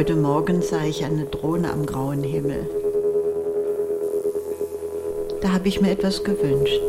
Heute Morgen sah ich eine Drohne am grauen Himmel. Da habe ich mir etwas gewünscht.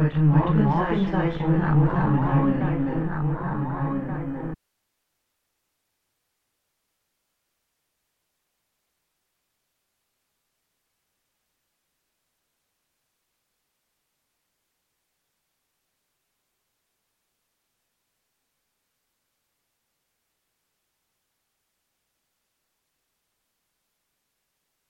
Heute Morgen sah ich eine Drohne am grauen Himmel.